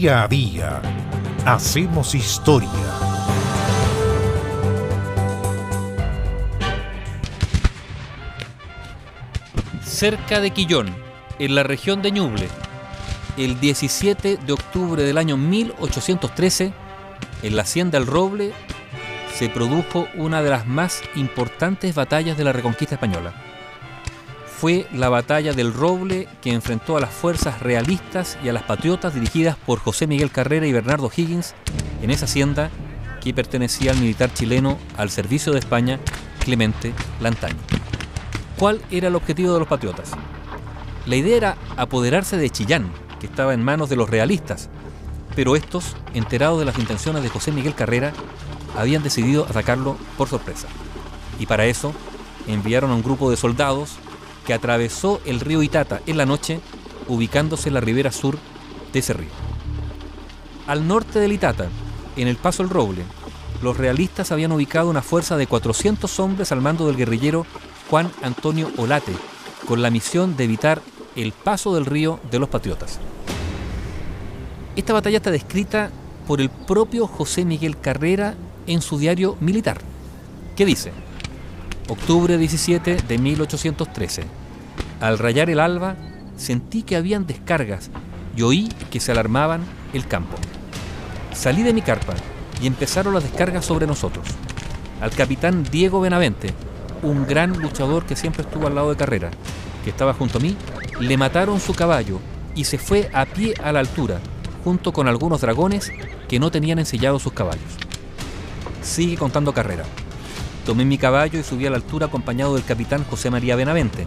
Día a día hacemos historia. Cerca de Quillón, en la región de Ñuble, el 17 de octubre del año 1813, en la hacienda El Roble, se produjo una de las más importantes batallas de la Reconquista Española. Fue la batalla del Roble que enfrentó a las fuerzas realistas y a las patriotas dirigidas por José Miguel Carrera y Bernardo Higgins en esa hacienda que pertenecía al militar chileno al servicio de España, Clemente Lantaño. ¿Cuál era el objetivo de los patriotas? La idea era apoderarse de Chillán, que estaba en manos de los realistas, pero estos, enterados de las intenciones de José Miguel Carrera, habían decidido atacarlo por sorpresa. Y para eso enviaron a un grupo de soldados que atravesó el río Itata en la noche, ubicándose en la ribera sur de ese río. Al norte del Itata, en el Paso El Roble, los realistas habían ubicado una fuerza de 400 hombres al mando del guerrillero Juan Antonio Olate, con la misión de evitar el paso del río de los patriotas. Esta batalla está descrita por el propio José Miguel Carrera en su diario militar, que dice, octubre 17 de 1813, al rayar el alba sentí que habían descargas y oí que se alarmaban el campo. Salí de mi carpa y empezaron las descargas sobre nosotros. Al capitán Diego Benavente, un gran luchador que siempre estuvo al lado de carrera, que estaba junto a mí, le mataron su caballo y se fue a pie a la altura, junto con algunos dragones que no tenían ensillados sus caballos. Sigue contando carrera. Tomé mi caballo y subí a la altura acompañado del capitán José María Benavente.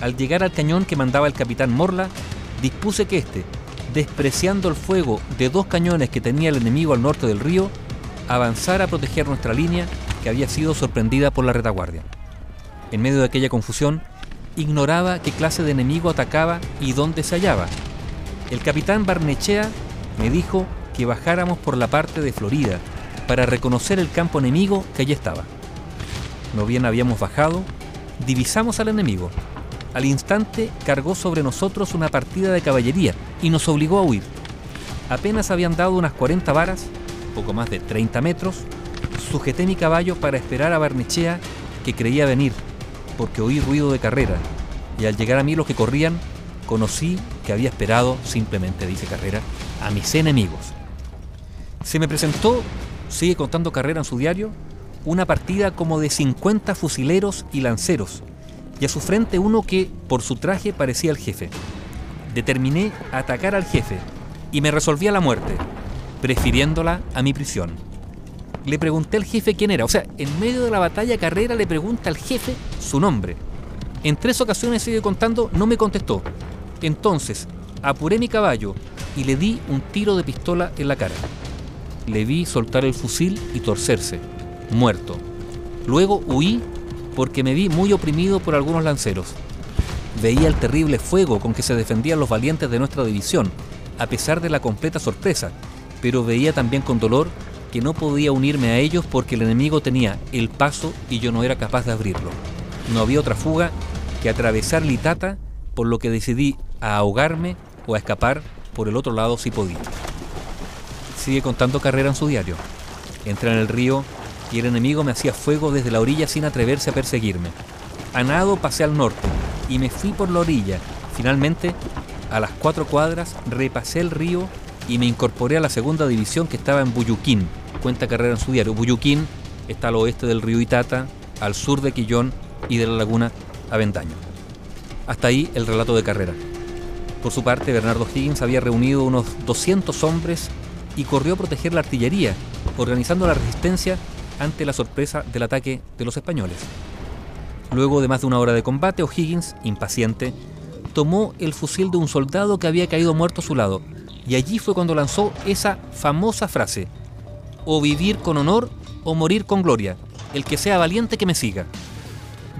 Al llegar al cañón que mandaba el capitán Morla, dispuse que éste, despreciando el fuego de dos cañones que tenía el enemigo al norte del río, avanzara a proteger nuestra línea que había sido sorprendida por la retaguardia. En medio de aquella confusión, ignoraba qué clase de enemigo atacaba y dónde se hallaba. El capitán Barnechea me dijo que bajáramos por la parte de Florida para reconocer el campo enemigo que allí estaba. No bien habíamos bajado, divisamos al enemigo. Al instante cargó sobre nosotros una partida de caballería y nos obligó a huir. Apenas habían dado unas 40 varas, poco más de 30 metros, sujeté mi caballo para esperar a Barnechea que creía venir, porque oí ruido de carrera, y al llegar a mí los que corrían, conocí que había esperado, simplemente dice Carrera, a mis enemigos. Se me presentó, sigue contando Carrera en su diario, una partida como de 50 fusileros y lanceros, y a su frente uno que, por su traje, parecía el jefe. Determiné atacar al jefe, y me resolví a la muerte, prefiriéndola a mi prisión. Le pregunté al jefe quién era, o sea, en medio de la batalla Carrera le pregunta al jefe su nombre. En tres ocasiones, sigue contando, no me contestó. Entonces, apuré mi caballo y le di un tiro de pistola en la cara. Le vi soltar el fusil y torcerse, muerto. Luego huí porque me vi muy oprimido por algunos lanceros. Veía el terrible fuego con que se defendían los valientes de nuestra división, a pesar de la completa sorpresa, pero veía también con dolor que no podía unirme a ellos porque el enemigo tenía el paso y yo no era capaz de abrirlo. No había otra fuga que atravesar Litata, por lo que decidí a ahogarme o a escapar por el otro lado si podía. Sigue contando carrera en su diario. Entré en el río y el enemigo me hacía fuego desde la orilla sin atreverse a perseguirme. A nado pasé al norte y me fui por la orilla. Finalmente, a las cuatro cuadras, repasé el río y me incorporé a la segunda división que estaba en Buyuquín. Cuenta carrera en su diario. Buyuquín está al oeste del río Itata, al sur de Quillón y de la laguna Avendaño. Hasta ahí el relato de carrera. Por su parte, Bernardo Higgins había reunido unos 200 hombres y corrió a proteger la artillería, organizando la resistencia ante la sorpresa del ataque de los españoles. Luego de más de una hora de combate, O'Higgins, impaciente, tomó el fusil de un soldado que había caído muerto a su lado, y allí fue cuando lanzó esa famosa frase, o vivir con honor o morir con gloria, el que sea valiente que me siga.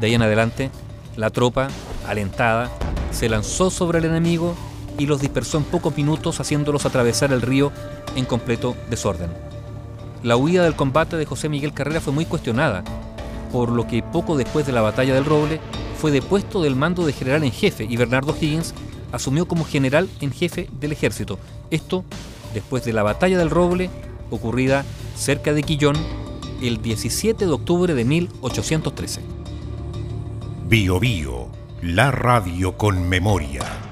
De ahí en adelante, la tropa, alentada, se lanzó sobre el enemigo y los dispersó en pocos minutos haciéndolos atravesar el río en completo desorden. La huida del combate de José Miguel Carrera fue muy cuestionada, por lo que poco después de la batalla del Roble fue depuesto del mando de general en jefe y Bernardo Higgins asumió como general en jefe del ejército. Esto después de la batalla del Roble ocurrida cerca de Quillón el 17 de octubre de 1813. Bio Bio, la radio con memoria.